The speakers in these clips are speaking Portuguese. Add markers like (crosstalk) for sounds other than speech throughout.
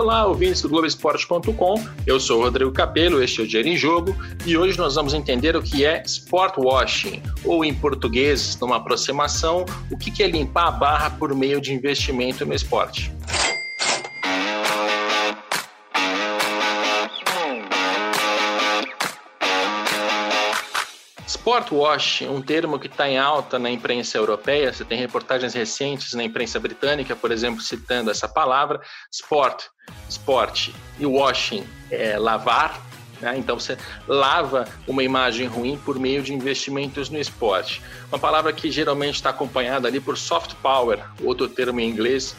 Olá, ouvintes do Globoesporte.com. Eu sou o Rodrigo Capello, este é o Dinheiro em Jogo e hoje nós vamos entender o que é sport washing, ou em português, numa aproximação, o que é limpar a barra por meio de investimento no esporte. Sport washing, um termo que está em alta na imprensa europeia, você tem reportagens recentes na imprensa britânica, por exemplo, citando essa palavra, sport, esporte, e washing é lavar, né? então você lava uma imagem ruim por meio de investimentos no esporte. Uma palavra que geralmente está acompanhada ali por soft power, outro termo em inglês,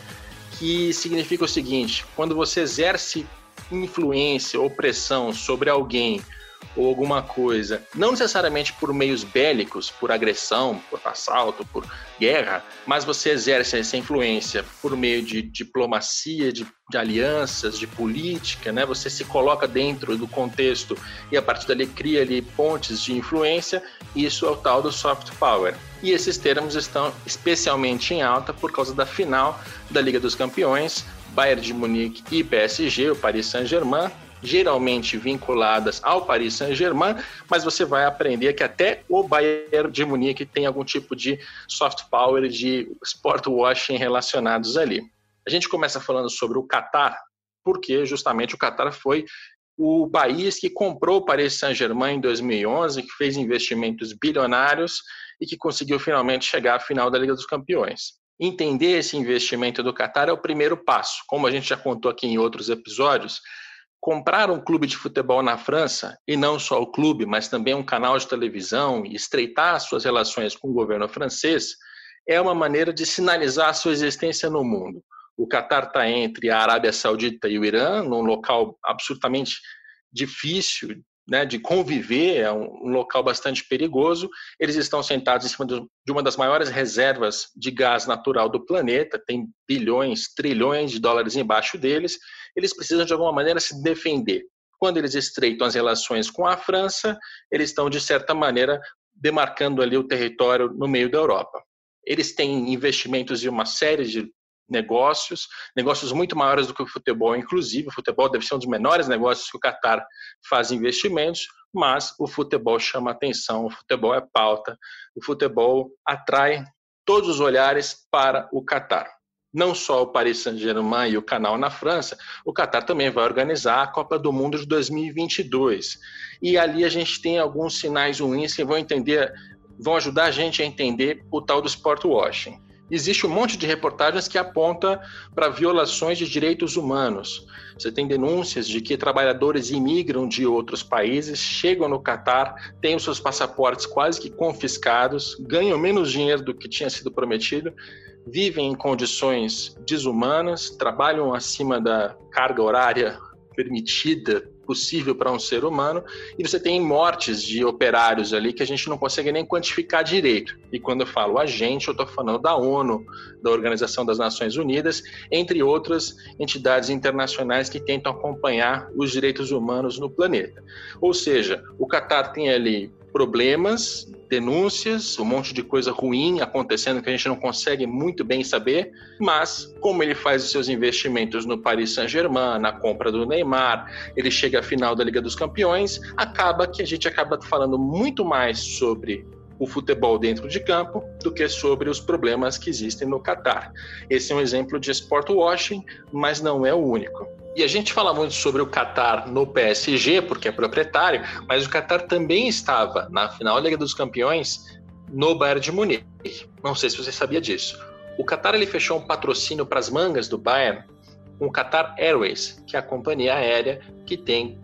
que significa o seguinte: quando você exerce influência ou pressão sobre alguém ou alguma coisa, não necessariamente por meios bélicos, por agressão, por assalto, por guerra, mas você exerce essa influência por meio de diplomacia, de, de alianças, de política, né? Você se coloca dentro do contexto e a partir dali cria ali pontes de influência. Isso é o tal do soft power. E esses termos estão especialmente em alta por causa da final da Liga dos Campeões, Bayern de Munique e PSG, o Paris Saint-Germain, geralmente vinculadas ao Paris Saint-Germain, mas você vai aprender que até o Bayern de Munique tem algum tipo de soft power, de sport washing relacionados ali. A gente começa falando sobre o Qatar, porque justamente o Qatar foi o país que comprou o Paris Saint-Germain em 2011, que fez investimentos bilionários e que conseguiu finalmente chegar à final da Liga dos Campeões. Entender esse investimento do Qatar é o primeiro passo. Como a gente já contou aqui em outros episódios, comprar um clube de futebol na França, e não só o clube, mas também um canal de televisão, e estreitar suas relações com o governo francês, é uma maneira de sinalizar sua existência no mundo. O Catar está entre a Arábia Saudita e o Irã, num local absolutamente difícil né, de conviver, é um, local bastante perigoso. Eles estão sentados em cima de uma das maiores reservas de gás natural do planeta, tem bilhões, trilhões de dólares embaixo deles. Eles precisam, de alguma maneira, se defender. Quando eles estreitam as relações com a França, eles estão, de certa maneira, demarcando ali o território no meio da Europa. Eles têm investimentos de uma série de negócios, negócios muito maiores do que o futebol, inclusive. O futebol deve ser um dos menores negócios que o Qatar faz investimentos, mas o futebol chama atenção, o futebol é pauta, o futebol atrai todos os olhares para o Qatar. Não só o Paris Saint-Germain e o Canal na França, o Qatar também vai organizar a Copa do Mundo de 2022. E ali a gente tem alguns sinais ruins que vão entender, vão ajudar a gente a entender o tal do sport washing existe um monte de reportagens que aponta para violações de direitos humanos. Você tem denúncias de que trabalhadores imigram de outros países, chegam no Catar, têm os seus passaportes quase que confiscados, ganham menos dinheiro do que tinha sido prometido, vivem em condições desumanas, trabalham acima da carga horária permitida possível para um ser humano, e você tem mortes de operários ali que a gente não consegue nem quantificar direito. E quando eu falo a gente, eu estou falando da ONU, da Organização das Nações Unidas, entre outras entidades internacionais que tentam acompanhar os direitos humanos no planeta. Ou seja, o Catar tem ali problemas, denúncias, um monte de coisa ruim acontecendo que a gente não consegue muito bem saber, mas como ele faz os seus investimentos no Paris Saint-Germain, na compra do Neymar, ele chega à final da Liga dos Campeões, acaba que a gente acaba falando muito mais sobre o futebol dentro de campo do que sobre os problemas que existem no Catar. Esse é um exemplo de sport washing, mas não é o único. E a gente fala muito sobre o Qatar no PSG, porque é proprietário, mas o Qatar também estava na final da Liga dos Campeões no Bayern de Munique. Não sei se você sabia disso. O Qatar ele fechou um patrocínio para as mangas do Bayern com o Qatar Airways, que é a companhia aérea que tem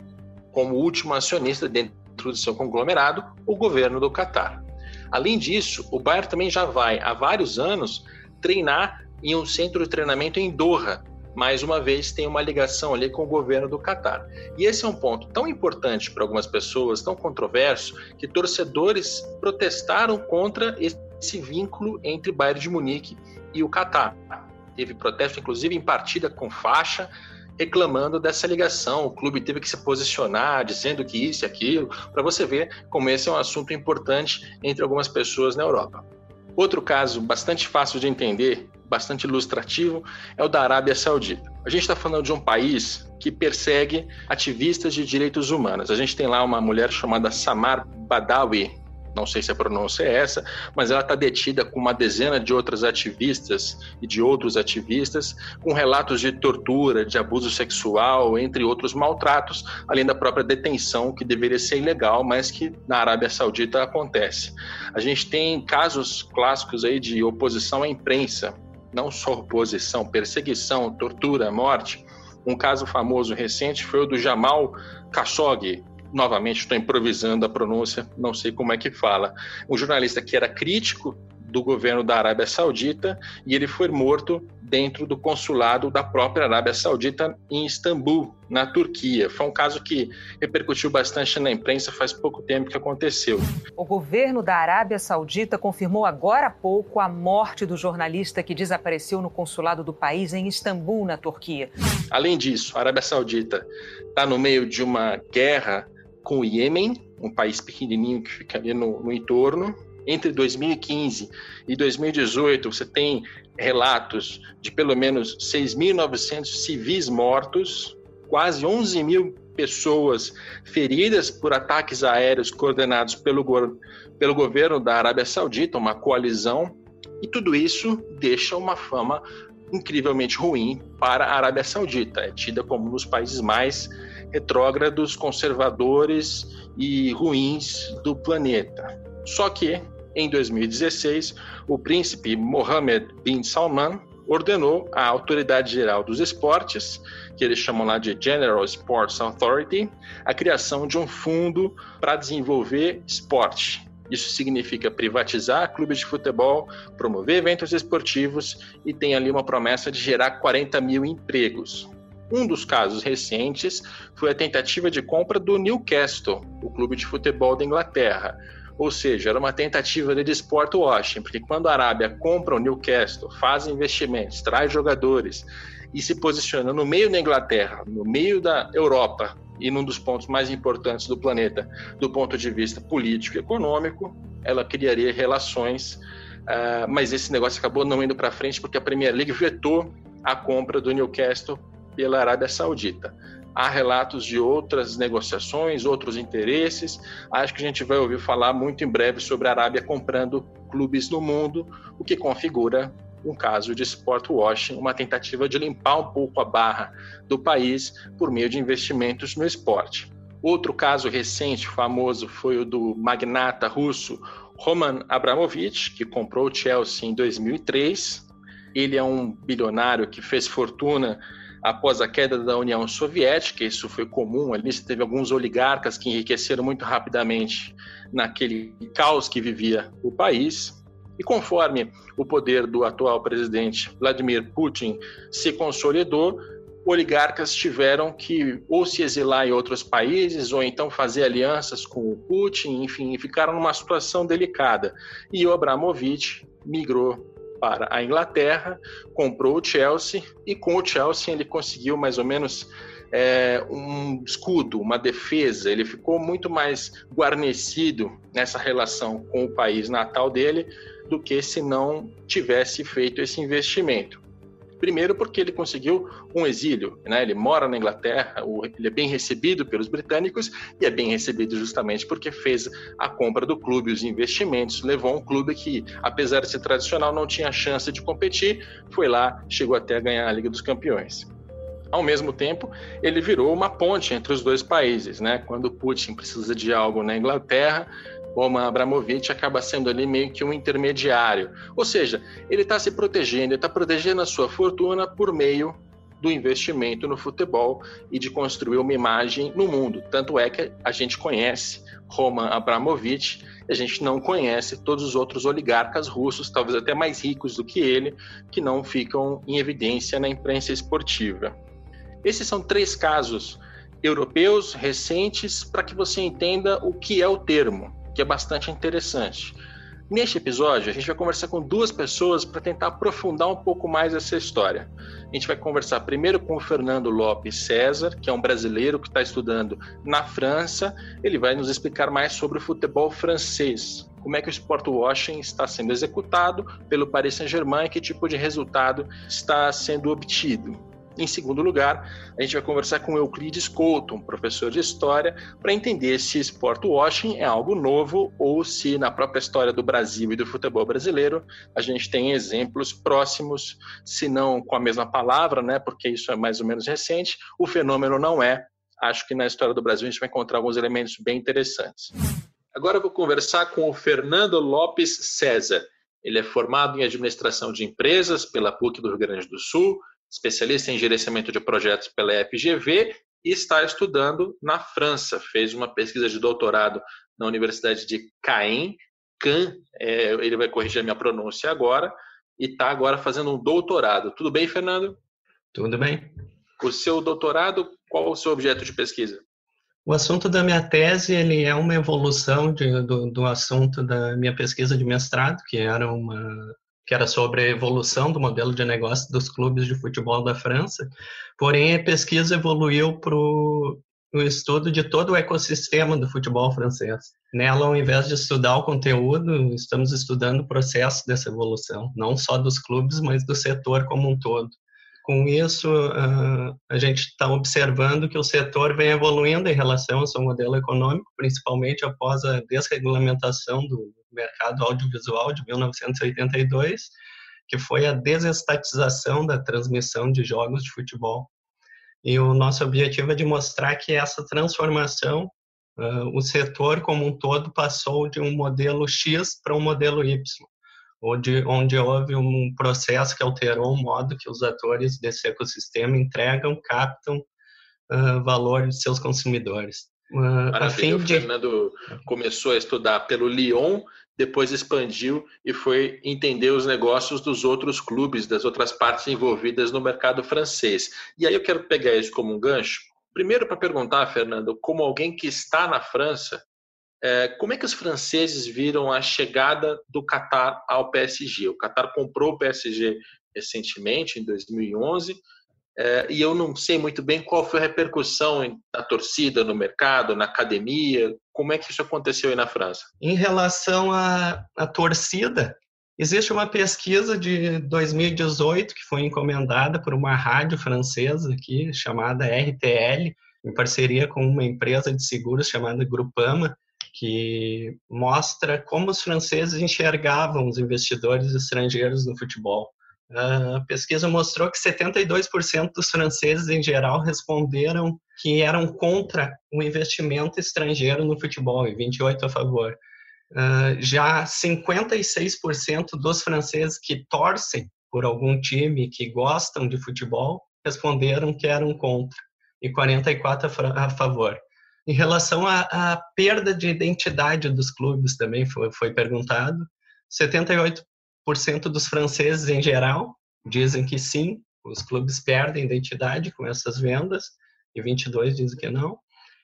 como último acionista dentro do seu conglomerado o governo do Qatar. Além disso, o Bayern também já vai há vários anos treinar em um centro de treinamento em Doha, mais uma vez tem uma ligação ali com o governo do Catar. E esse é um ponto tão importante para algumas pessoas, tão controverso, que torcedores protestaram contra esse vínculo entre Bayern de Munique e o Catar. Teve protesto, inclusive, em partida com faixa, reclamando dessa ligação. O clube teve que se posicionar, dizendo que isso e aquilo, para você ver como esse é um assunto importante entre algumas pessoas na Europa. Outro caso bastante fácil de entender bastante ilustrativo é o da Arábia Saudita. A gente está falando de um país que persegue ativistas de direitos humanos. A gente tem lá uma mulher chamada Samar Badawi, não sei se a pronúncia é essa, mas ela está detida com uma dezena de outras ativistas e de outros ativistas, com relatos de tortura, de abuso sexual, entre outros maltratos, além da própria detenção, que deveria ser ilegal, mas que na Arábia Saudita acontece. A gente tem casos clássicos aí de oposição à imprensa, não só oposição, perseguição, tortura, morte. Um caso famoso recente foi o do Jamal Khashoggi, novamente estou improvisando a pronúncia, não sei como é que fala. Um jornalista que era crítico do governo da Arábia Saudita e ele foi morto dentro do consulado da própria Arábia Saudita em Istambul, na Turquia. Foi um caso que repercutiu bastante na imprensa faz pouco tempo que aconteceu. O governo da Arábia Saudita confirmou agora há pouco a morte do jornalista que desapareceu no consulado do país em Istambul, na Turquia. Além disso, a Arábia Saudita está no meio de uma guerra com o Iêmen, um país pequenininho que fica ali no, no entorno. Entre 2015 e 2018, você tem relatos de pelo menos 6.900 civis mortos, quase 11 mil pessoas feridas por ataques aéreos coordenados pelo, pelo governo da Arábia Saudita, uma coalizão, e tudo isso deixa uma fama incrivelmente ruim para a Arábia Saudita. É tida como um dos países mais retrógrados, conservadores e ruins do planeta. Só que, em 2016, o príncipe Mohammed bin Salman ordenou à Autoridade Geral dos Esportes, que eles chamam lá de General Sports Authority, a criação de um fundo para desenvolver esporte. Isso significa privatizar clubes de futebol, promover eventos esportivos e tem ali uma promessa de gerar 40 mil empregos. Um dos casos recentes foi a tentativa de compra do Newcastle, o clube de futebol da Inglaterra. Ou seja, era uma tentativa de sport washing, porque quando a Arábia compra o Newcastle, faz investimentos, traz jogadores e se posiciona no meio da Inglaterra, no meio da Europa e num dos pontos mais importantes do planeta, do ponto de vista político e econômico, ela criaria relações, uh, mas esse negócio acabou não indo para frente porque a Premier League vetou a compra do Newcastle pela Arábia Saudita. Há relatos de outras negociações, outros interesses. Acho que a gente vai ouvir falar muito em breve sobre a Arábia comprando clubes no mundo, o que configura um caso de sport washing, uma tentativa de limpar um pouco a barra do país por meio de investimentos no esporte. Outro caso recente, famoso, foi o do magnata russo Roman Abramovich, que comprou o Chelsea em 2003. Ele é um bilionário que fez fortuna após a queda da União Soviética, isso foi comum ali, você teve alguns oligarcas que enriqueceram muito rapidamente naquele caos que vivia o país. E conforme o poder do atual presidente Vladimir Putin se consolidou, oligarcas tiveram que ou se exilar em outros países ou então fazer alianças com o Putin, enfim, ficaram numa situação delicada. E o Abramovich migrou para a Inglaterra, comprou o Chelsea e com o Chelsea ele conseguiu mais ou menos é, um escudo, uma defesa. Ele ficou muito mais guarnecido nessa relação com o país natal dele do que se não tivesse feito esse investimento. Primeiro, porque ele conseguiu um exílio, né? ele mora na Inglaterra, ele é bem recebido pelos britânicos e é bem recebido justamente porque fez a compra do clube, os investimentos, levou um clube que, apesar de ser tradicional, não tinha chance de competir, foi lá, chegou até a ganhar a Liga dos Campeões. Ao mesmo tempo, ele virou uma ponte entre os dois países, né? Quando Putin precisa de algo na Inglaterra, Roman Abramovich acaba sendo ali meio que um intermediário. Ou seja, ele está se protegendo, ele está protegendo a sua fortuna por meio do investimento no futebol e de construir uma imagem no mundo. Tanto é que a gente conhece Roman Abramovich a gente não conhece todos os outros oligarcas russos, talvez até mais ricos do que ele, que não ficam em evidência na imprensa esportiva. Esses são três casos europeus recentes para que você entenda o que é o termo que é bastante interessante. Neste episódio, a gente vai conversar com duas pessoas para tentar aprofundar um pouco mais essa história. A gente vai conversar primeiro com o Fernando Lopes César, que é um brasileiro que está estudando na França. Ele vai nos explicar mais sobre o futebol francês, como é que o sport washing está sendo executado pelo Paris Saint-Germain e que tipo de resultado está sendo obtido. Em segundo lugar, a gente vai conversar com Euclides Couto, um professor de história, para entender se sport washing é algo novo ou se na própria história do Brasil e do futebol brasileiro a gente tem exemplos próximos, se não com a mesma palavra, né, porque isso é mais ou menos recente, o fenômeno não é. Acho que na história do Brasil a gente vai encontrar alguns elementos bem interessantes. Agora eu vou conversar com o Fernando Lopes César. Ele é formado em administração de empresas pela PUC do Rio Grande do Sul, especialista em gerenciamento de projetos pela FGV e está estudando na França. Fez uma pesquisa de doutorado na Universidade de Caen, Caen, é, ele vai corrigir a minha pronúncia agora, e está agora fazendo um doutorado. Tudo bem, Fernando? Tudo bem. O seu doutorado, qual o seu objeto de pesquisa? O assunto da minha tese ele é uma evolução de, do, do assunto da minha pesquisa de mestrado, que era uma que era sobre a evolução do modelo de negócio dos clubes de futebol da França. Porém, a pesquisa evoluiu para o estudo de todo o ecossistema do futebol francês. Nela, ao invés de estudar o conteúdo, estamos estudando o processo dessa evolução, não só dos clubes, mas do setor como um todo. Com isso, a gente está observando que o setor vem evoluindo em relação ao seu modelo econômico, principalmente após a desregulamentação do mercado audiovisual de 1982, que foi a desestatização da transmissão de jogos de futebol. E o nosso objetivo é de mostrar que essa transformação, uh, o setor como um todo passou de um modelo X para um modelo Y, onde, onde houve um processo que alterou o modo que os atores desse ecossistema entregam, captam uh, valor de seus consumidores. Uh, a fim de... O Fernando começou a estudar pelo Lyon, depois expandiu e foi entender os negócios dos outros clubes, das outras partes envolvidas no mercado francês. E aí eu quero pegar isso como um gancho. Primeiro, para perguntar, Fernando, como alguém que está na França, como é que os franceses viram a chegada do Qatar ao PSG? O Qatar comprou o PSG recentemente, em 2011, é, e eu não sei muito bem qual foi a repercussão da torcida no mercado, na academia. Como é que isso aconteceu aí na França? Em relação à, à torcida, existe uma pesquisa de 2018 que foi encomendada por uma rádio francesa aqui chamada RTL, em parceria com uma empresa de seguros chamada Grupama, que mostra como os franceses enxergavam os investidores estrangeiros no futebol. A pesquisa mostrou que 72% dos franceses, em geral, responderam que eram contra o investimento estrangeiro no futebol e 28% a favor. já 56% dos franceses que torcem por algum time, que gostam de futebol, responderam que eram contra e 44% a favor. Em relação à, perda de identidade dos clubes, também foi, foi perguntado. 78 dos franceses em geral dizem que sim, os clubes perdem identidade com essas vendas, e 22 dizem que não.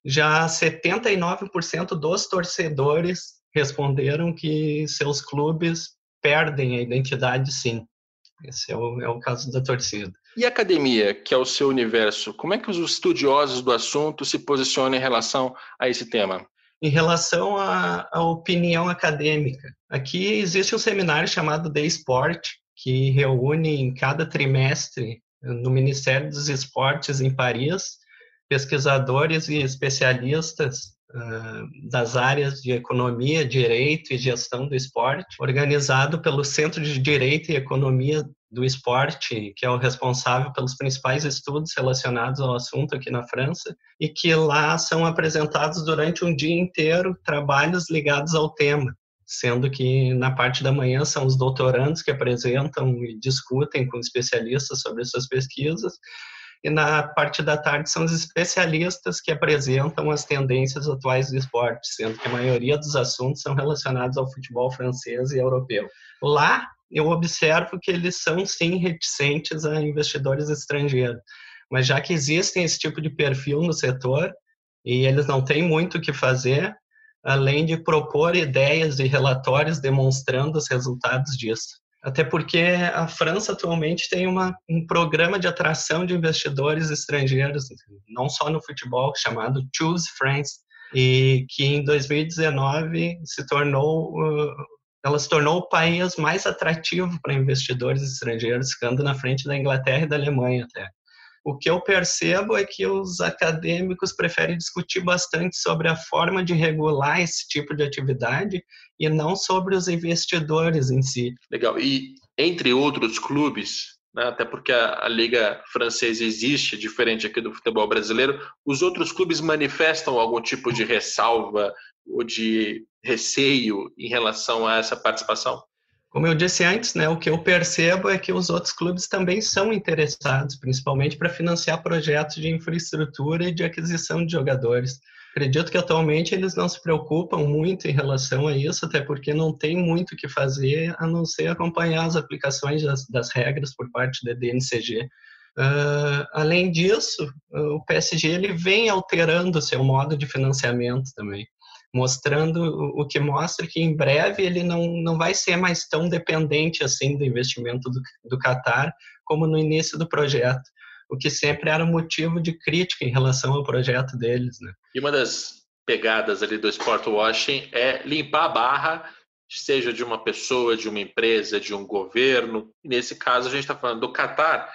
Já 79% dos torcedores responderam que seus clubes perdem a identidade sim. Esse é o, é o caso da torcida. E a academia, que é o seu universo, como é que os estudiosos do assunto se posicionam em relação a esse tema? Em relação à, à opinião acadêmica, aqui existe um seminário chamado The Sport, que reúne em cada trimestre no Ministério dos Esportes em Paris pesquisadores e especialistas das áreas de economia, direito e gestão do esporte, organizado pelo Centro de Direito e Economia do esporte, que é o responsável pelos principais estudos relacionados ao assunto aqui na França, e que lá são apresentados durante um dia inteiro trabalhos ligados ao tema, sendo que na parte da manhã são os doutorandos que apresentam e discutem com especialistas sobre suas pesquisas, e na parte da tarde são os especialistas que apresentam as tendências atuais do esporte, sendo que a maioria dos assuntos são relacionados ao futebol francês e europeu. Lá eu observo que eles são sim reticentes a investidores estrangeiros. Mas já que existem esse tipo de perfil no setor e eles não têm muito o que fazer, além de propor ideias e relatórios demonstrando os resultados disso. Até porque a França atualmente tem uma, um programa de atração de investidores estrangeiros, não só no futebol, chamado Choose France, e que em 2019 se tornou ela se tornou o país mais atrativo para investidores estrangeiros, ficando na frente da Inglaterra e da Alemanha até. O que eu percebo é que os acadêmicos preferem discutir bastante sobre a forma de regular esse tipo de atividade e não sobre os investidores em si. Legal. E entre outros clubes, né, até porque a, a, liga francesa existe, diferente aqui do futebol brasileiro, os outros clubes manifestam algum tipo de ressalva ou de receio em relação a essa participação? Como eu disse antes, né, o que eu percebo é que os outros clubes também são interessados, principalmente para financiar projetos de infraestrutura e de aquisição de jogadores. Acredito que atualmente eles não se preocupam muito em relação a isso, até porque não tem muito o que fazer a não ser acompanhar as aplicações das, das regras por parte da DNCG. Uh, ah, além disso, o PSG ele vem alterando seu modo de financiamento também mostrando o que mostra que em breve ele não, não vai ser mais tão dependente assim do investimento do, do Qatar como no início do projeto, o que sempre era motivo de crítica em relação ao projeto deles, né? E uma das pegadas ali do sport washing é limpar a barra, seja de uma pessoa, de uma empresa, de um governo. Nesse caso a gente está falando do Qatar,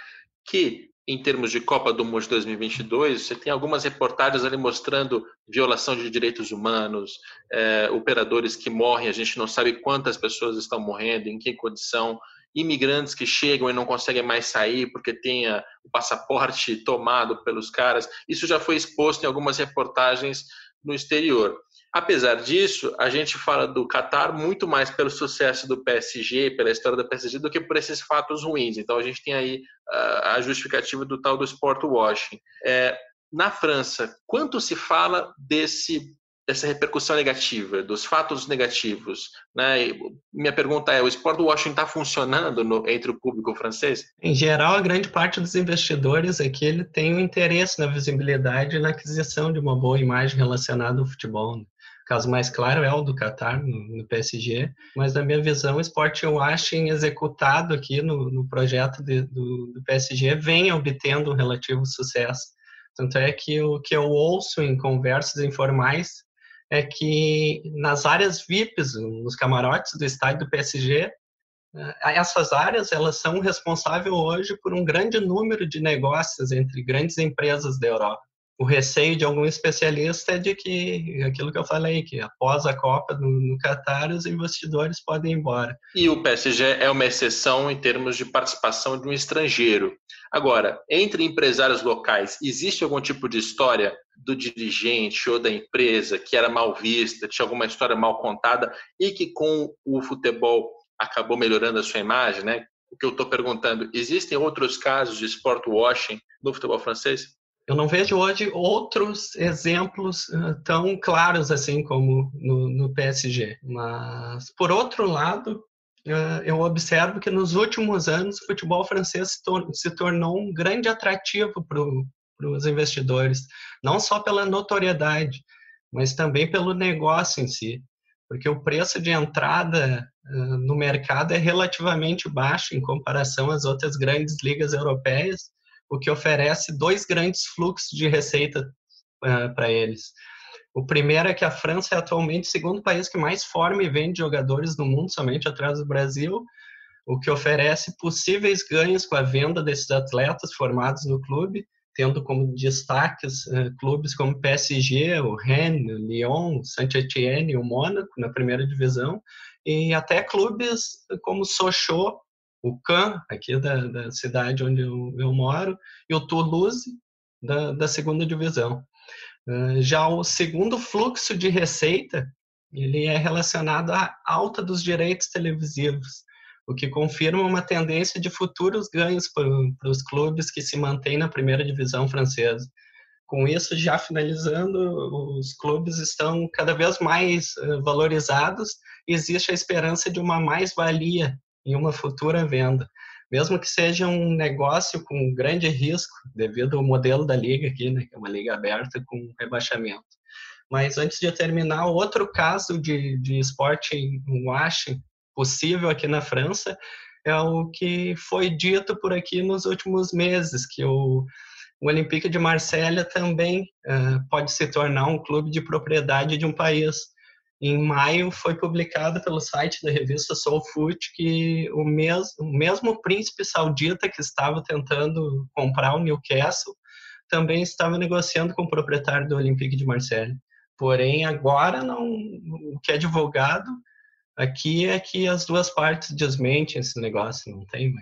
que em termos de Copa do Mundo de 2022, você tem algumas reportagens ali mostrando violação de direitos humanos, é, operadores que morrem, a gente não sabe quantas pessoas estão morrendo, em que condição, imigrantes que chegam e não conseguem mais sair porque tenha o passaporte tomado pelos caras. Isso já foi exposto em algumas reportagens no exterior. Apesar disso, a gente fala do Qatar muito mais pelo sucesso do PSG, pela história do PSG, do que por esses fatos ruins. Então a gente tem aí uh, a justificativa do tal do sport washing. É, na França, quanto se fala desse dessa repercussão negativa, dos fatos negativos. Né? minha pergunta é: o sport washing está funcionando no, entre o público francês? Em geral, a grande parte dos investidores aqui ele tem um interesse na visibilidade e na aquisição de uma boa imagem relacionada ao futebol. Né? Caso mais claro é o do Qatar, no, PSG, mas na minha visão, o sport washing executado aqui no, no projeto de, do, do PSG vem obtendo um relativo sucesso. Tanto é que o que eu ouço em conversas informais é que nas áreas VIPs, nos camarotes do estádio do PSG, eh, essas áreas elas são responsáveis hoje por um grande número de negócios entre grandes empresas da Europa. O receio de algum especialista é de que aquilo que eu falei, que após a Copa no, no Qatar, os investidores podem ir embora. E o PSG é uma exceção em termos de participação de um estrangeiro. Agora, entre empresários locais, existe algum tipo de história do dirigente ou da empresa que era mal vista, tinha alguma história mal contada e que com o futebol acabou melhorando a sua imagem, né? O que eu estou perguntando, existem outros casos de sport washing no futebol francês? Eu não vejo hoje outros exemplos tão claros assim como no, no PSG. Mas, por outro lado, eu observo que nos últimos anos o futebol francês se, tor se tornou um grande atrativo para para os investidores, não só pela notoriedade, mas também pelo negócio em si, porque o preço de entrada uh, no mercado é relativamente baixo em comparação às outras grandes ligas europeias, o que oferece dois grandes fluxos de receita uh, para eles. O primeiro é que a França é atualmente o segundo país que mais forma e vende jogadores no mundo, somente atrás do Brasil, o que oferece possíveis ganhos com a venda desses atletas formados no clube tendo como destaques uh, clubes como PSG, o Rennes, Lyon, Saint-Étienne, o Mônaco na primeira divisão, e até clubes como Sochaux, o Caen, aqui da, da cidade onde eu, eu, moro, e o Toulouse, da, da segunda divisão. Já o segundo fluxo de receita, ele é relacionado à alta dos direitos televisivos o que confirma uma tendência de futuros ganhos para os clubes que se mantêm na primeira divisão francesa. Com isso, já finalizando, os clubes estão cada vez mais valorizados e existe a esperança de uma mais-valia em uma futura venda, mesmo que seja um negócio com grande risco, devido ao modelo da liga aqui, né, que é uma liga aberta com rebaixamento. Mas antes de terminar, outro caso de, de esporte washing possível aqui na França é o que foi dito por aqui nos últimos meses, que o, o Olympique de Marselha também uh, pode se tornar um clube de propriedade de um país. Em maio foi publicado pelo site da revista Soul Food que o, mes o mesmo príncipe saudita que estava tentando comprar o Newcastle também estava negociando com o proprietário do Olympique de Marselha. Porém, agora não, o que é divulgado aqui é que as duas partes desmentem esse negócio, não tem,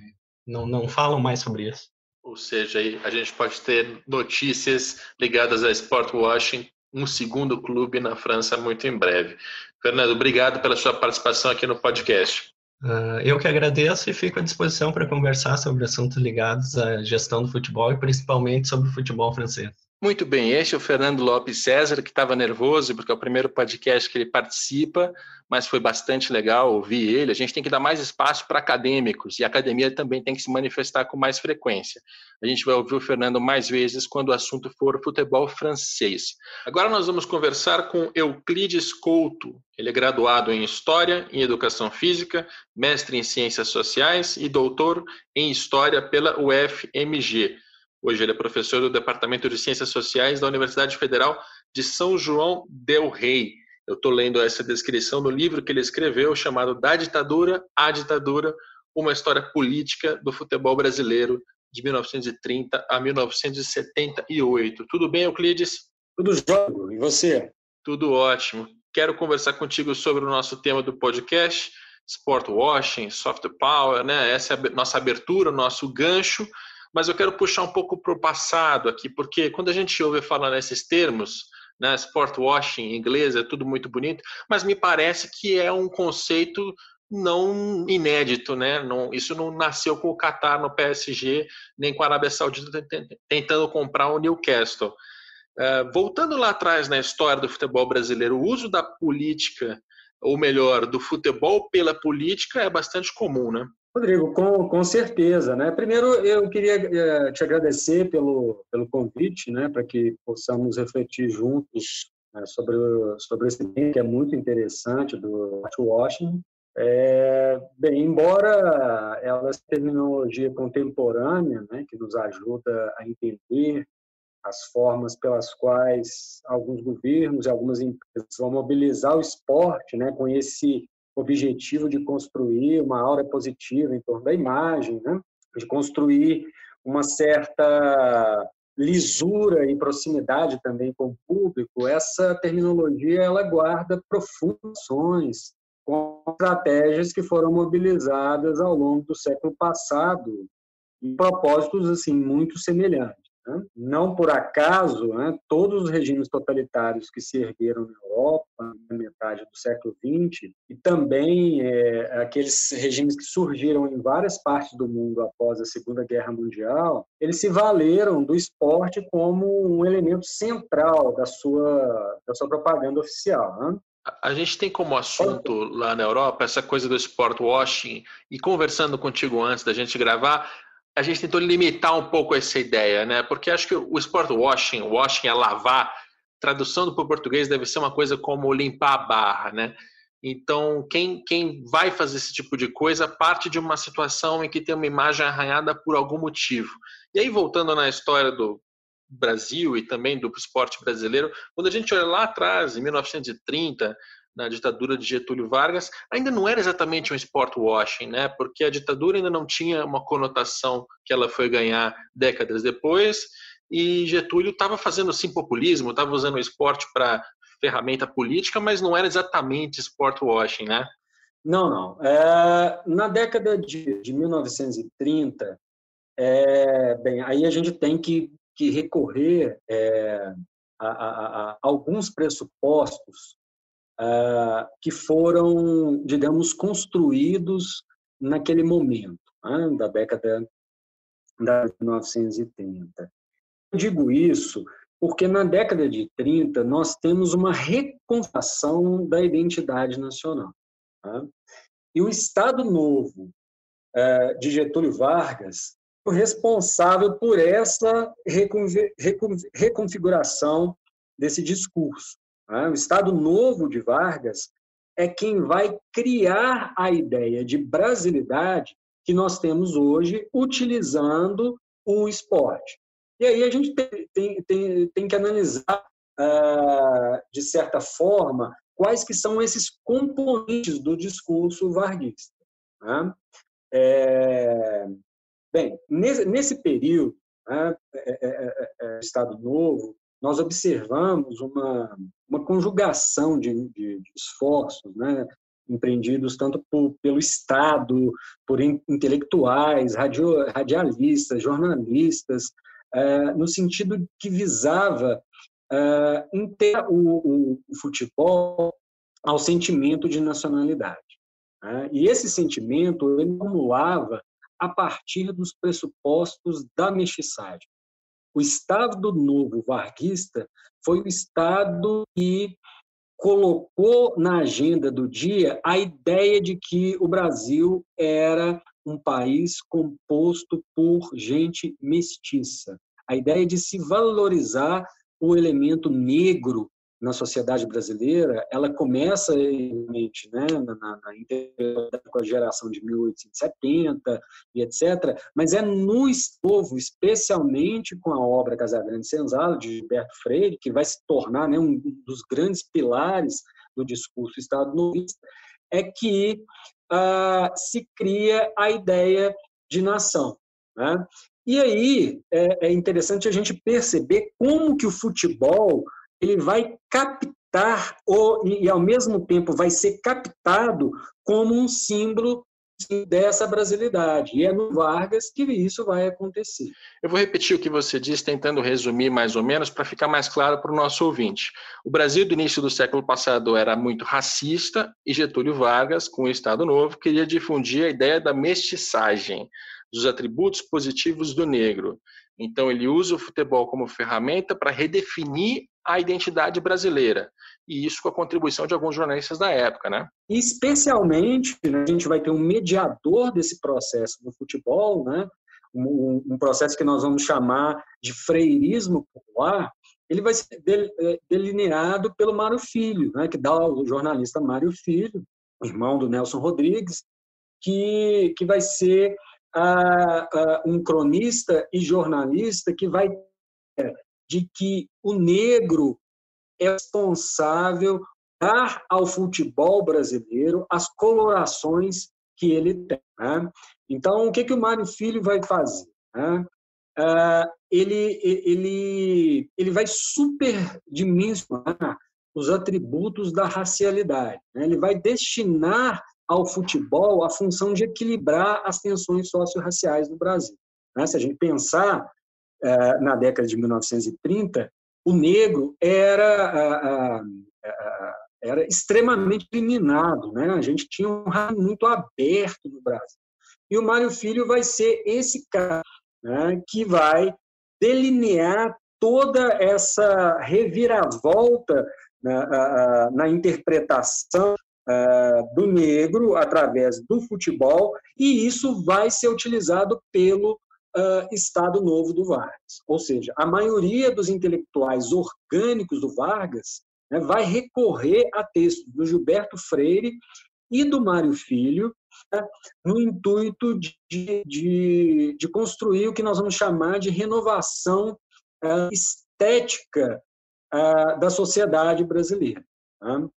não, não falam mais sobre isso. Ou seja, a gente pode ter notícias ligadas a sport washing, um segundo clube na França muito em breve. Fernando, obrigado pela sua participação aqui no podcast. Uh, eu que agradeço e fico à disposição para conversar sobre assuntos ligados à gestão do futebol e principalmente sobre o futebol francês. Muito bem, este é o Fernando Lopes César, que estava nervoso porque é o primeiro podcast que ele participa, mas foi bastante legal ouvir ele. A gente tem que dar mais espaço para acadêmicos e a academia também tem que se manifestar com mais frequência. A gente vai ouvir o Fernando mais vezes quando o assunto for futebol francês. Agora nós vamos conversar com Euclides Couto. Ele é graduado em História e Educação Física, mestre em Ciências Sociais e doutor em História pela UFMG. Hoje ele é professor do Departamento de Ciências Sociais da Universidade Federal de São João del Rei. Eu estou lendo essa descrição no livro que ele escreveu, chamado Da Ditadura à Ditadura, uma história política do futebol brasileiro de 1930 a 1978. Tudo bem, Euclides? Tudo jóia. E você? Tudo ótimo. Quero conversar contigo sobre o nosso tema do podcast, sport washing, soft power, né? Essa é a nossa abertura, nosso gancho mas eu quero puxar um pouco para o passado aqui, porque quando a gente ouve falar nesses termos, né, sport washing em inglês é tudo muito bonito, mas me parece que é um conceito não inédito, né? Não, isso não nasceu com o Qatar no PSG, nem com a Arábia Saudita tentando comprar o Newcastle. Uh, voltando lá atrás na história do futebol brasileiro, o uso da política, ou melhor, do futebol pela política é bastante comum, né? Rodrigo, com, com certeza. Né? Primeiro, eu queria eh, te agradecer pelo, pelo convite, né, para que possamos refletir juntos né, sobre, sobre esse tema que é muito interessante do Washington. É, bem, embora ela seja terminologia contemporânea, né, que nos ajuda a entender as formas pelas quais alguns governos e algumas empresas vão mobilizar o esporte, né, com esse objetivo de construir uma aura positiva em torno da imagem, né? de construir uma certa lisura e proximidade também com o público, essa terminologia ela guarda profundas com estratégias que foram mobilizadas ao longo do século passado em propósitos assim muito semelhantes. Né? Não por acaso, né, todos os regimes totalitários que se ergueram na Europa na metade do século XX e também é, aqueles regimes que surgiram em várias partes do mundo após a Segunda Guerra Mundial, eles se valeram do esporte como um elemento central da sua, da sua propaganda oficial. Né? A gente tem como assunto lá na Europa essa coisa do sport washing e conversando contigo antes da gente gravar, a gente tentou limitar um pouco essa ideia, né? Porque acho que o sport washing, washing é lavar, tradução do português deve ser uma coisa como limpar a barra, né? Então, quem, quem vai fazer esse tipo de coisa parte de uma situação em que tem uma imagem arranhada por algum motivo. E aí, voltando na história do Brasil e também do esporte brasileiro, quando a gente olha lá atrás, em 1930, na ditadura de Getúlio Vargas, ainda não era exatamente um sport washing, né? Porque a ditadura ainda não tinha uma conotação que ela foi ganhar décadas depois, e Getúlio estava fazendo sim populismo, estava usando o esporte para ferramenta política, mas não era exatamente sport washing, né? Não, não. É, na década de, de 1930, é, bem, aí a gente tem que, que recorrer é, a, a, a, alguns pressupostos uh, que foram, digamos, construídos naquele momento, né, da década de 1930. Digo isso porque na década de 30 nós temos uma reconstrução da identidade nacional. Tá? E o Estado Novo uh, de Getúlio Vargas foi responsável por essa reconfiguração desse discurso. né? o Estado Novo de Vargas, é quem vai criar a ideia de brasilidade que nós temos hoje utilizando o esporte. E aí a gente tem, tem, tem, tem que analisar, ah, de certa forma, quais que são esses componentes do discurso varguista. Né? É, bem, nesse, nesse período, né, é, é, é, Estado Novo, nós observamos uma, uma conjugação de, de, de esforços, né, empreendidos tanto por, pelo Estado, por intelectuais, radio, radialistas, jornalistas, é, no sentido que visava é, inter o, o, futebol ao sentimento de nacionalidade. Né? E esse sentimento ele acumulava a partir dos pressupostos da mestiçagem. O Estado Novo Varguista foi o Estado que colocou na agenda do dia a ideia de que o Brasil era um país composto por gente mestiça. A ideia de se valorizar o elemento negro na sociedade brasileira, ela começa realmente né, na, na, na, com a geração de 1870 e etc., mas é no povo, especialmente com a obra Casagrande Senzala, de Gilberto Freire, que vai se tornar né, um dos grandes pilares do discurso estado-novista, é que ah, se cria a ideia de nação. Né? E aí é, é interessante a gente perceber como que o futebol ele vai captar e, ao mesmo tempo, vai ser captado como um símbolo dessa brasilidade. E é no Vargas que isso vai acontecer. Eu vou repetir o que você disse, tentando resumir mais ou menos, para ficar mais claro para o nosso ouvinte. O Brasil do início do século passado era muito racista e Getúlio Vargas, com o Estado Novo, queria difundir a ideia da mestiçagem, dos atributos positivos do negro. Então, ele usa o futebol como ferramenta para redefinir a identidade brasileira. E isso com a contribuição de alguns jornalistas da época, né? Especialmente, né, a gente vai ter um mediador desse processo no futebol, né? Um, um, processo que nós vamos chamar de freirismo popular, ele vai ser é, delineado pelo Mário Filho, né, que dá o jornalista Mário Filho, irmão do Nelson Rodrigues, que, que vai ser um cronista e jornalista que vai de que o negro é responsável dar ao futebol brasileiro as colorações que ele tem. Né? Então, o que, que o Mário Filho vai fazer? Né? Uh, ele, ele, ele vai superdimensionar os atributos da racialidade. Né? Ele vai destinar ao futebol a função de equilibrar as tensões socio-raciais no Brasil. Né? Se a gente pensar é, na década de 1930, o negro era, era extremamente eliminado, né? a gente tinha um rádio muito aberto no Brasil. E o Mário Filho vai ser esse cara né, que vai delinear toda essa reviravolta na, na interpretação uh, do negro através do futebol, e isso vai ser utilizado pelo uh, Estado Novo do Vargas. Ou seja, a maioria dos intelectuais orgânicos do Vargas né, vai recorrer a textos do Gilberto Freire e do Mário Filho, né, no intuito de, de, de, construir o que nós vamos chamar de renovação uh, estética da sociedade brasileira. Tá?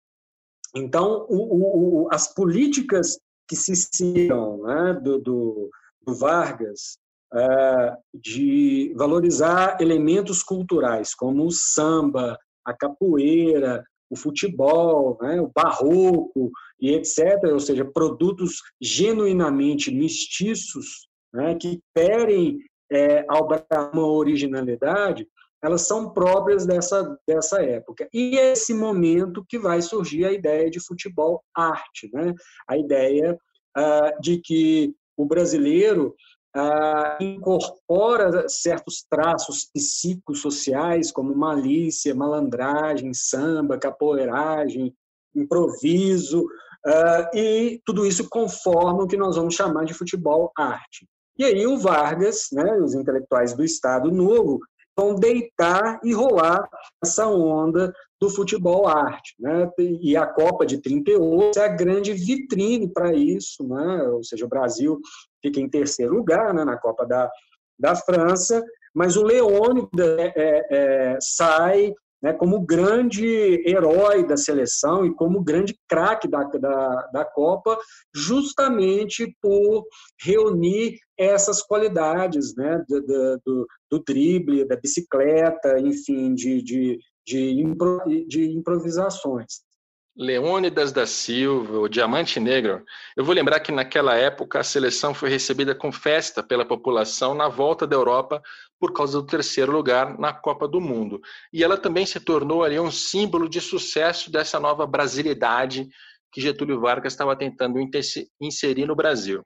Então, o, o, as políticas que se seguiram né, do, do, do, Vargas é, de valorizar elementos culturais, como o samba, a capoeira, o futebol, né, o barroco e etc., ou seja, produtos genuinamente mestiços né, que querem é, albergar uma originalidade, elas são próprias dessa, dessa época. E é esse momento que vai surgir a ideia de futebol arte, né? a ideia uh, de que o brasileiro uh, incorpora certos traços psicossociais, como malícia, malandragem, samba, capoeiragem, improviso, uh, e tudo isso conforma o que nós vamos chamar de futebol arte. E aí o Vargas, né, os intelectuais do Estado Novo, vão deitar e rolar essa onda do futebol arte. Né? E a Copa de 38 é a grande vitrine para isso, né? ou seja, o Brasil fica em terceiro lugar né, na Copa da, da França, mas o Leônidas é, é, é, sai né, como grande herói da seleção e como grande craque da, da, da Copa, justamente por reunir essas qualidades né, do, do, do drible, da bicicleta, enfim, de, de, de, impro, de improvisações. Leônidas da Silva, o Diamante Negro. Eu vou lembrar que naquela época a seleção foi recebida com festa pela população na volta da Europa por causa do terceiro lugar na Copa do Mundo. E ela também se tornou ali um símbolo de sucesso dessa nova brasilidade que Getúlio Vargas estava tentando inserir no Brasil.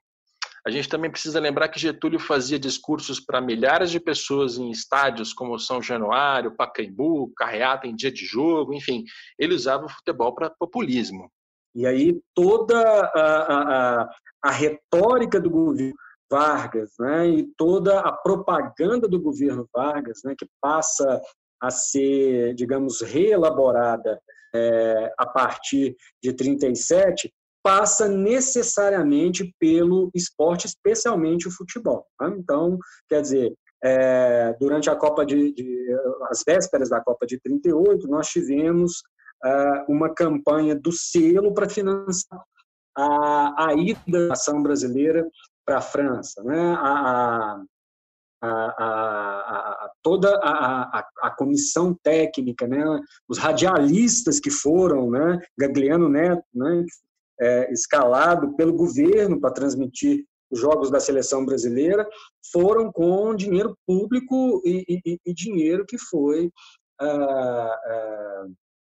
A gente também precisa lembrar que Getúlio fazia discursos para milhares de pessoas em estádios como São Januário, Pacaembu, Carreata em dia de jogo, enfim, ele usava o futebol para populismo. E aí toda a, a, a retórica do governo Vargas, né, e toda a propaganda do governo Vargas, né, que passa a ser, digamos, reelaborada é, a partir de 37, passa necessariamente pelo esporte, especialmente o futebol. Né? Então, quer dizer, é, durante a Copa de, de, as vésperas da Copa de 38, nós tivemos é, uma campanha do selo para financiar a, a ida da nação brasileira para a França, né? a, a, a, toda a, a, comissão técnica, né? os radialistas que foram, né? Gagliano Neto, né? É, escalado pelo governo para transmitir os jogos da seleção brasileira foram com dinheiro público e, e, e dinheiro que foi ah, ah,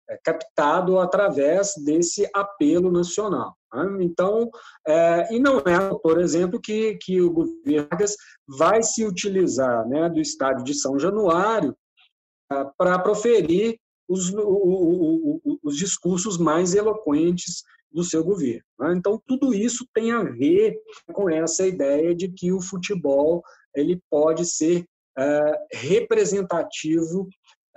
é, captado através desse apelo nacional. Né? Então, é, e não é, por exemplo, que, que o governo vai se utilizar né, do estádio de São Januário ah, para proferir os, o, o, o, os discursos mais eloquentes do seu governo. Né? Então, tudo isso tem a ver com essa ideia de que o futebol ele pode ser uh, representativo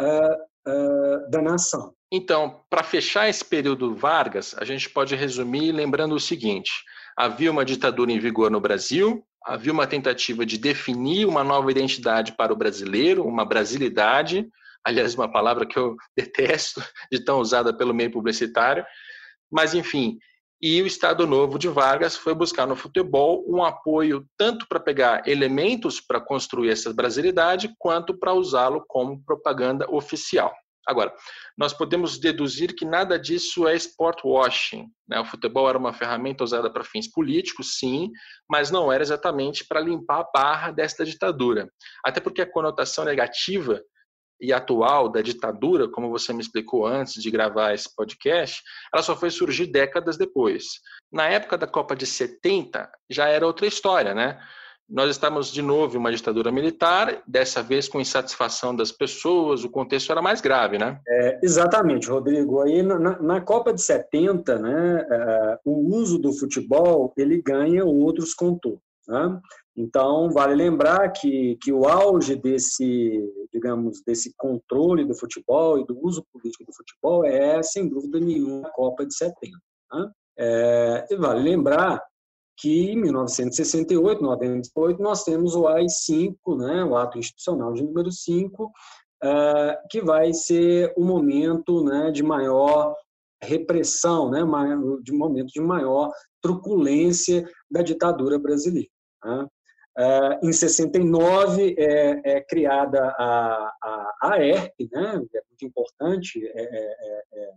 uh, uh, da nação. Então, para fechar esse período Vargas, a gente pode resumir lembrando o seguinte: havia uma ditadura em vigor no Brasil, havia uma tentativa de definir uma nova identidade para o brasileiro, uma brasilidade, aliás, uma palavra que eu (laughs) detesto de tão usada pelo meio publicitário, mas, enfim, e o Estado Novo de Vargas foi buscar no futebol um apoio tanto para pegar elementos para construir essa brasilidade, quanto para usá-lo como propaganda oficial. Agora, nós podemos deduzir que nada disso é sport washing. Né? O futebol era uma ferramenta usada para fins políticos, sim, mas não era exatamente para limpar a barra desta ditadura. Até porque a conotação negativa e atual da ditadura, como você me explicou antes de gravar esse podcast, ela só foi surgir décadas depois. Na época da Copa de 70, já era outra história, né? Nós estamos de novo em uma ditadura militar, dessa vez com insatisfação das pessoas, o contexto era mais grave, né? É, exatamente, Rodrigo. Aí na, na, Copa de 70, né, uh, o uso do futebol ele ganha outros contornos. Né? Então, vale lembrar que, que o auge desse, digamos, desse controle do futebol e do uso político do futebol é, sem dúvida nenhuma, a Copa de 70. Né? É, e vale lembrar que em 1968, 98, nós temos o AI-5, né, o Ato Institucional de número 5, é, que vai ser o momento né, de maior repressão, né, de momento de maior truculência da ditadura brasileira. Uh, em 69 é, é criada a, a, a ERP, né? é muito importante é, é, é, é,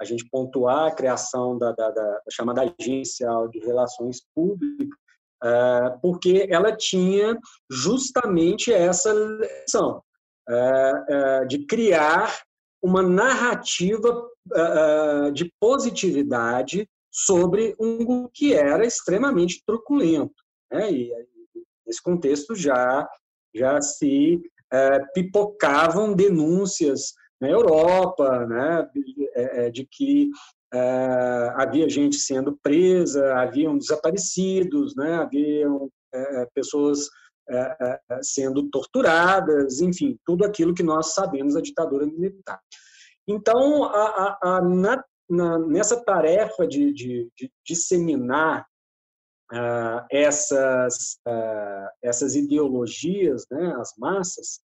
a gente pontuar a criação da, da, da chamada Agência de Relações Públicas, uh, porque ela tinha justamente essa lição uh, de criar uma narrativa de positividade sobre um que era extremamente truculento. Né? E nesse contexto já, já se é, pipocavam denúncias na Europa né? É, é, de que é, havia gente sendo presa, haviam desaparecidos, né? haviam é, pessoas é, sendo torturadas, enfim, tudo aquilo que nós sabemos da ditadura militar. Então, a, a, a, na, na, nessa tarefa de, de, de disseminar uh, essas, uh, essas ideologias, né, as massas,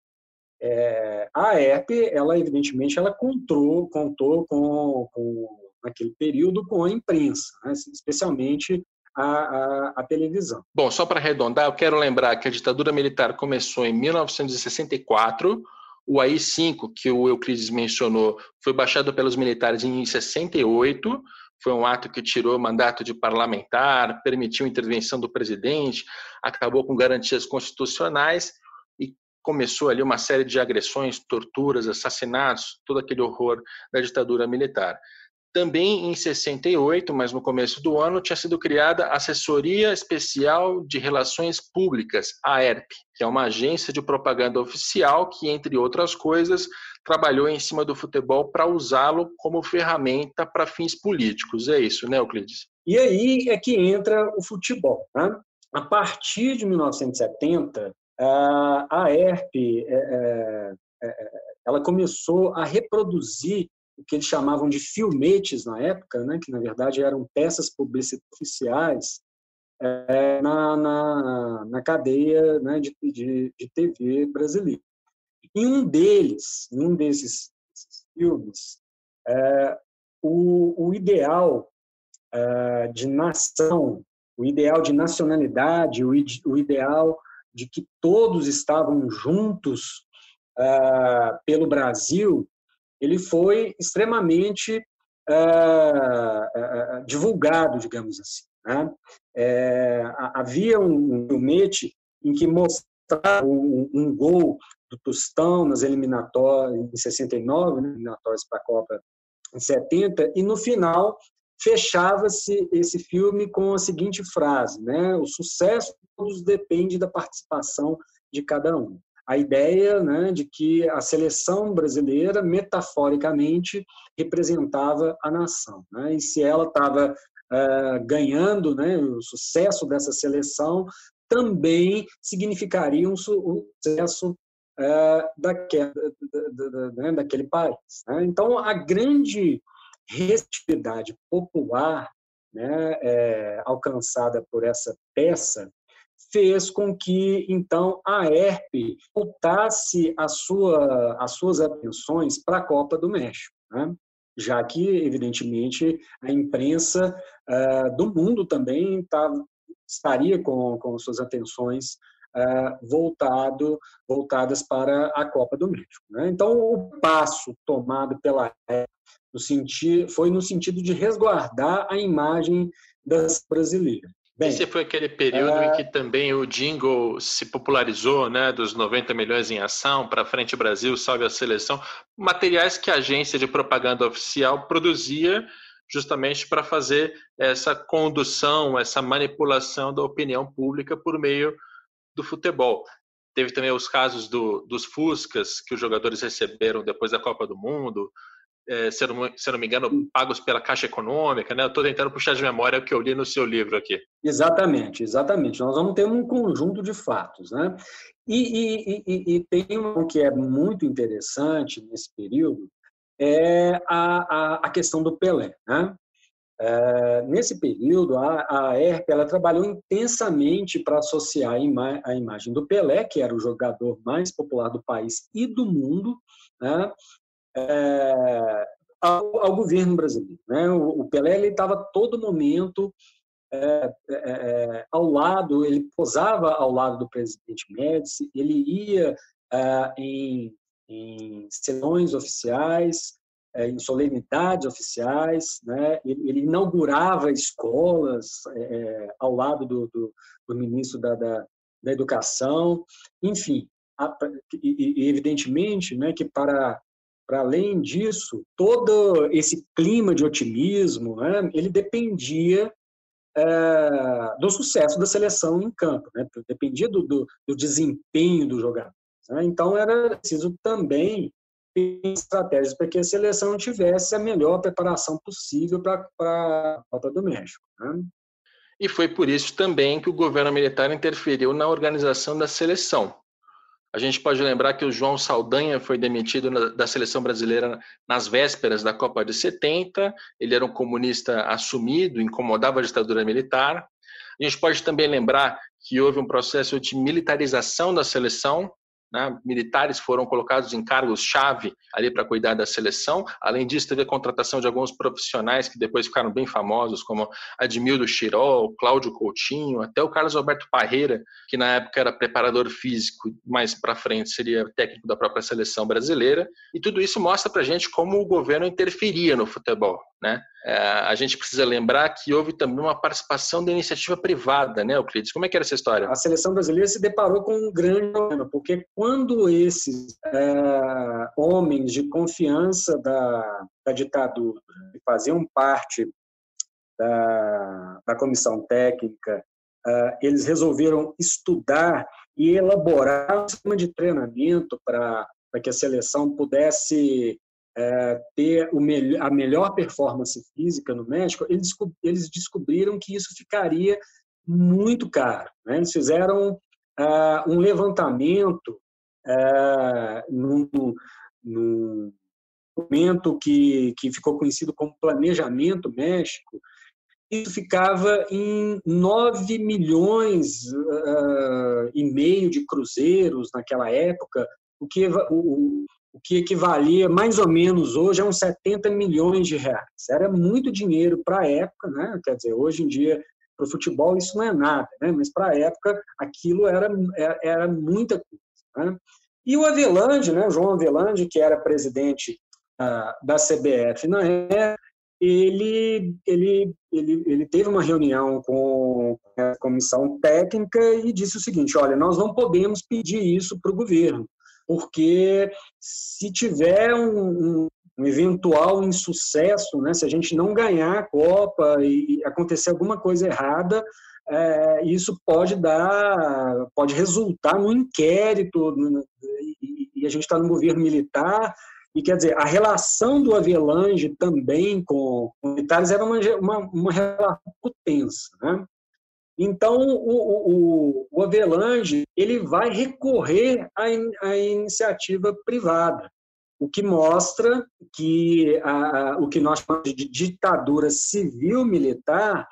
é, a ERP, ela evidentemente, ela contou, contou com, com, naquele período com a imprensa, né, especialmente a, a, a, televisão. Bom, só para arredondar, eu quero lembrar que a ditadura militar começou em 1964, o AI-5, que o Euclides mencionou, foi baixado pelos militares em 68, foi um ato que tirou mandato de parlamentar, permitiu intervenção do presidente, acabou com garantias constitucionais e começou ali uma série de agressões, torturas, assassinatos, todo aquele horror da ditadura militar. Também em 68, mas no começo do ano, tinha sido criada a Assessoria Especial de Relações Públicas, a ERP, que é uma agência de propaganda oficial que, entre outras coisas, trabalhou em cima do futebol para usá-lo como ferramenta para fins políticos. É isso, né, Euclides? E aí é que entra o futebol. Né? A partir de 1970, a ERP é, é, é, ela começou a reproduzir o que eles chamavam de filmetes na época, né, que na verdade eram peças publicitárias oficiais é, na, na, na, cadeia né, de, de, de, TV brasileira. Em um deles, em um desses, filmes, é, o, o, ideal é, de nação, o ideal de nacionalidade, o, o ideal de que todos estavam juntos pelo Brasil, ele foi extremamente uh, uh, divulgado, digamos assim. Né? É, havia um filmete em que mostrava um, um, gol do Tostão nas eliminatórias em 69, né, eliminatórias para a Copa em 70, e no final fechava-se esse filme com a seguinte frase, né? O sucesso todos depende da participação de cada um a ideia né, de que a seleção brasileira, metaforicamente, representava a nação. Né? E se ela estava uh, ganhando né, o sucesso dessa seleção, também significaria um sucesso uh, daquele, né, daquele país. Né? Então, a grande receptividade popular né, é, alcançada por essa peça fez com que, então, a ERP voltasse a sua, as suas atenções para a Copa do México, né? já que, evidentemente, a imprensa uh, do mundo também tá, estaria com, com suas atenções uh, voltado, voltadas para a Copa do México. Né? Então, o passo tomado pela ERP no sentido, foi no sentido de resguardar a imagem das brasileiras. Bem, Esse foi aquele período em que também o jingle se popularizou, né, dos 90 milhões em ação, para frente Brasil, salve a seleção, materiais que a agência de propaganda oficial produzia justamente para fazer essa condução, essa manipulação da opinião pública por meio do futebol. Teve também os casos do, dos Fuscas que os jogadores receberam depois da Copa do Mundo, é, se, eu não, se eu não me engano, pagos pela Caixa Econômica, né? Estou tentando puxar de memória o que eu li no seu livro aqui. Exatamente, exatamente. Nós vamos ter um conjunto de fatos, né? E, e, e, e tem um que é muito interessante nesse período, é a, a, a questão do Pelé, né? É, nesse período, a, a ERP ela trabalhou intensamente para associar a, ima a, imagem do Pelé, que era o jogador mais popular do país e do mundo, né, é, ao, ao, governo brasileiro. Né? O, o Pelé estava todo momento é, é, é, ao lado, ele posava ao lado do presidente Médici, ele ia é, em, em sessões oficiais, é, em solenidades oficiais, né? ele, inaugurava escolas ao lado do, do, do ministro da, da, da, Educação, enfim, e, evidentemente né, que para para além disso, todo esse clima de otimismo, né, ele dependia é, do sucesso da seleção em campo, né, dependia do, do, do desempenho do jogador. Né, então, era preciso também estratégias para que a seleção tivesse a melhor preparação possível para a Copa do México. Né. E foi por isso também que o governo militar interferiu na organização da seleção. A gente pode lembrar que o João Saldanha foi demitido da seleção brasileira nas vésperas da Copa de 70. Ele era um comunista assumido, incomodava a ditadura militar. A gente pode também lembrar que houve um processo de militarização da seleção, né? Militares foram colocados em cargos-chave ali para cuidar da seleção. Além disso, teve a contratação de alguns profissionais que depois ficaram bem famosos, como Admildo Chirol, Cláudio Coutinho, até o Carlos Alberto Parreira, que na época era preparador físico, mais para frente seria técnico da própria seleção brasileira. E tudo isso mostra para gente como o governo interferia no futebol. Né? É, a gente precisa lembrar que houve também uma participação da iniciativa privada, né, Euclides? Como é que era essa história? A seleção brasileira se deparou com um grande problema, porque quando esses é, homens de confiança da, da ditadura faziam parte da, da comissão técnica, é, eles resolveram estudar e elaborar um sistema de treinamento para que a seleção pudesse é, ter me a melhor performance física no México, eles, eles descobriram que isso ficaria muito caro. Né? Eles fizeram uh, um levantamento uh, num, num momento que, que ficou conhecido como Planejamento México, isso ficava em 9 milhões uh, e meio de cruzeiros naquela época, o que o, o que equivalia mais ou menos hoje a uns 70 milhões de reais. Era muito dinheiro para a época, né? quer dizer, hoje em dia, para o futebol, isso não é nada, né? mas para a época, aquilo era, era, era muita coisa. Né? E o Avelange, né? o João Avelange, que era presidente uh, da CBF na época, ele, ele, ele, ele teve uma reunião com a comissão técnica e disse o seguinte: olha, nós não podemos pedir isso para o governo porque se tiver um, um eventual insucesso, né, se a gente não ganhar a Copa e acontecer alguma coisa errada, é, isso pode dar, pode resultar num inquérito e, e a gente está no governo militar e quer dizer a relação do Avelange também com militares era uma, uma, uma relação tensa, né? Então, o, o, o Avelange ele vai recorrer à, à iniciativa privada, o que mostra que a, o que nós chamamos de ditadura civil-militar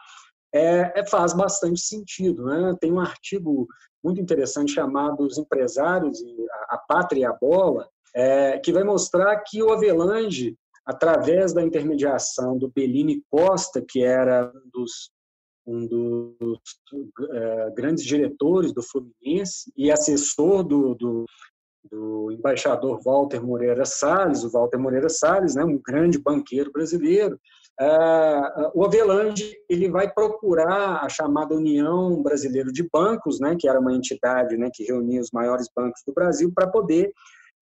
é, é, faz bastante sentido. Né? Tem um artigo muito interessante chamado Os Empresários e a, a Pátria e a Bola, é, que vai mostrar que o Avelange, através da intermediação do Bellini Costa, que era um dos um dos uh, grandes diretores do Fluminense e assessor do, do, do, embaixador Walter Moreira Salles, o Walter Moreira Salles, né, um grande banqueiro brasileiro. Uh, o Avelange ele vai procurar a chamada União Brasileira de Bancos, né, que era uma entidade né, que reunia os maiores bancos do Brasil, para poder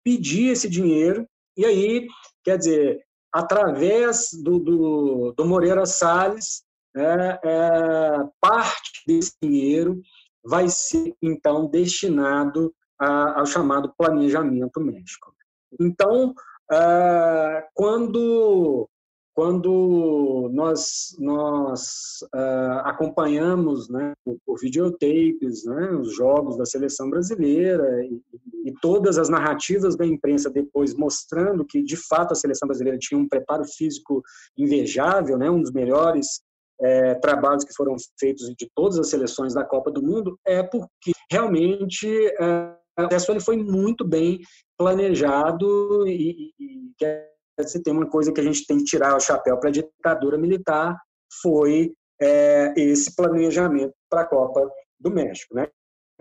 pedir esse dinheiro. E aí, quer dizer, através do, do, do Moreira Salles, é, é, parte desse dinheiro vai ser, então, destinado a, ao chamado planejamento médico. Então, é, quando, quando nós, nós é, acompanhamos né, por videotapes né, os jogos da seleção brasileira e, e todas as narrativas da imprensa depois mostrando que, de fato, a seleção brasileira tinha um preparo físico invejável, né, um dos melhores é, trabalhos que foram feitos de todas as seleções da Copa do Mundo é porque realmente é, o processo ele foi muito bem planejado e, e, e se tem uma coisa que a gente tem que tirar o chapéu para a ditadura militar foi é, esse planejamento para a Copa do México, né?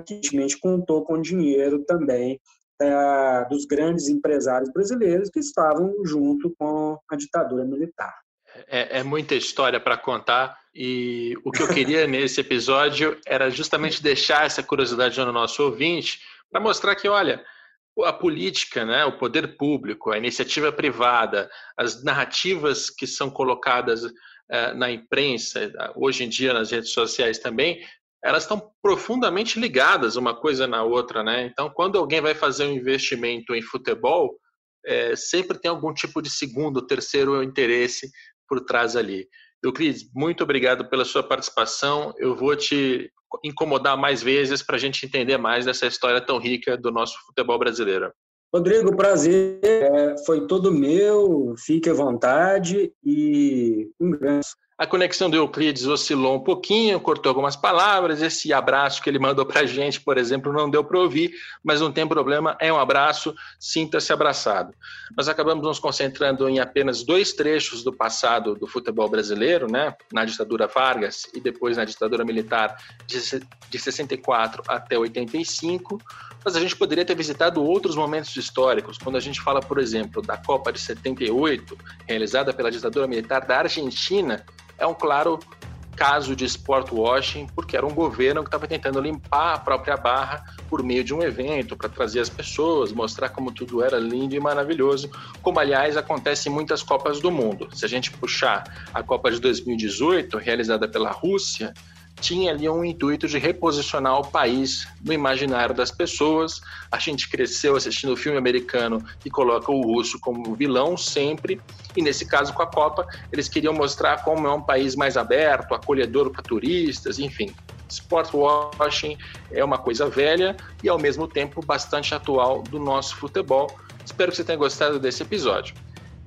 Que evidentemente contou com dinheiro também é, dos grandes empresários brasileiros que estavam junto com a ditadura militar é, é muita história para contar e o que eu queria (laughs) nesse episódio era justamente deixar essa curiosidade no nosso ouvinte para mostrar que, olha, a política, né, o poder público, a iniciativa privada, as narrativas que são colocadas uh, na imprensa, hoje em dia nas redes sociais também, elas estão profundamente ligadas uma coisa na outra, né? Então, quando alguém vai fazer um investimento em futebol, é, sempre tem algum tipo de segundo, terceiro interesse por trás ali. Euclides, muito obrigado pela sua participação. Eu vou te incomodar mais vezes para a gente entender mais dessa história tão rica do nosso futebol brasileiro. Rodrigo, prazer é, foi todo meu. Fique à vontade e um grande a conexão do Euclides oscilou um pouquinho, cortou algumas palavras. Esse abraço que ele mandou para a gente, por exemplo, não deu para ouvir, mas não tem problema, é um abraço, sinta-se abraçado. Nós acabamos nos concentrando em apenas dois trechos do passado do futebol brasileiro, né? na ditadura Vargas e depois na ditadura militar de 64 até 85 mas a gente poderia ter visitado outros momentos históricos, quando a gente fala, por exemplo, da Copa de 78, realizada pela ditadura militar da Argentina, é um claro caso de sport washing, porque era um governo que estava tentando limpar a própria barra por meio de um evento para trazer as pessoas, mostrar como tudo era lindo e maravilhoso, como aliás acontece em muitas Copas do Mundo. Se a gente puxar a Copa de 2018, realizada pela Rússia, tinha ali um intuito de reposicionar o país no imaginário das pessoas. A gente cresceu assistindo o filme americano que coloca o russo como vilão sempre, e nesse caso com a Copa, eles queriam mostrar como é um país mais aberto, acolhedor para turistas, enfim. Sport washing é uma coisa velha e ao mesmo tempo bastante atual do nosso futebol. Espero que você tenha gostado desse episódio.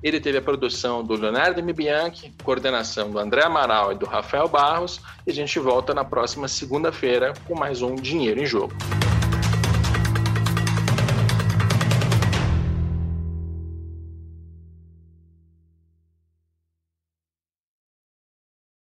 Ele teve a produção do Leonardo Mibianchi, coordenação do André Amaral e do Rafael Barros, e a gente volta na próxima segunda-feira com mais um Dinheiro em Jogo.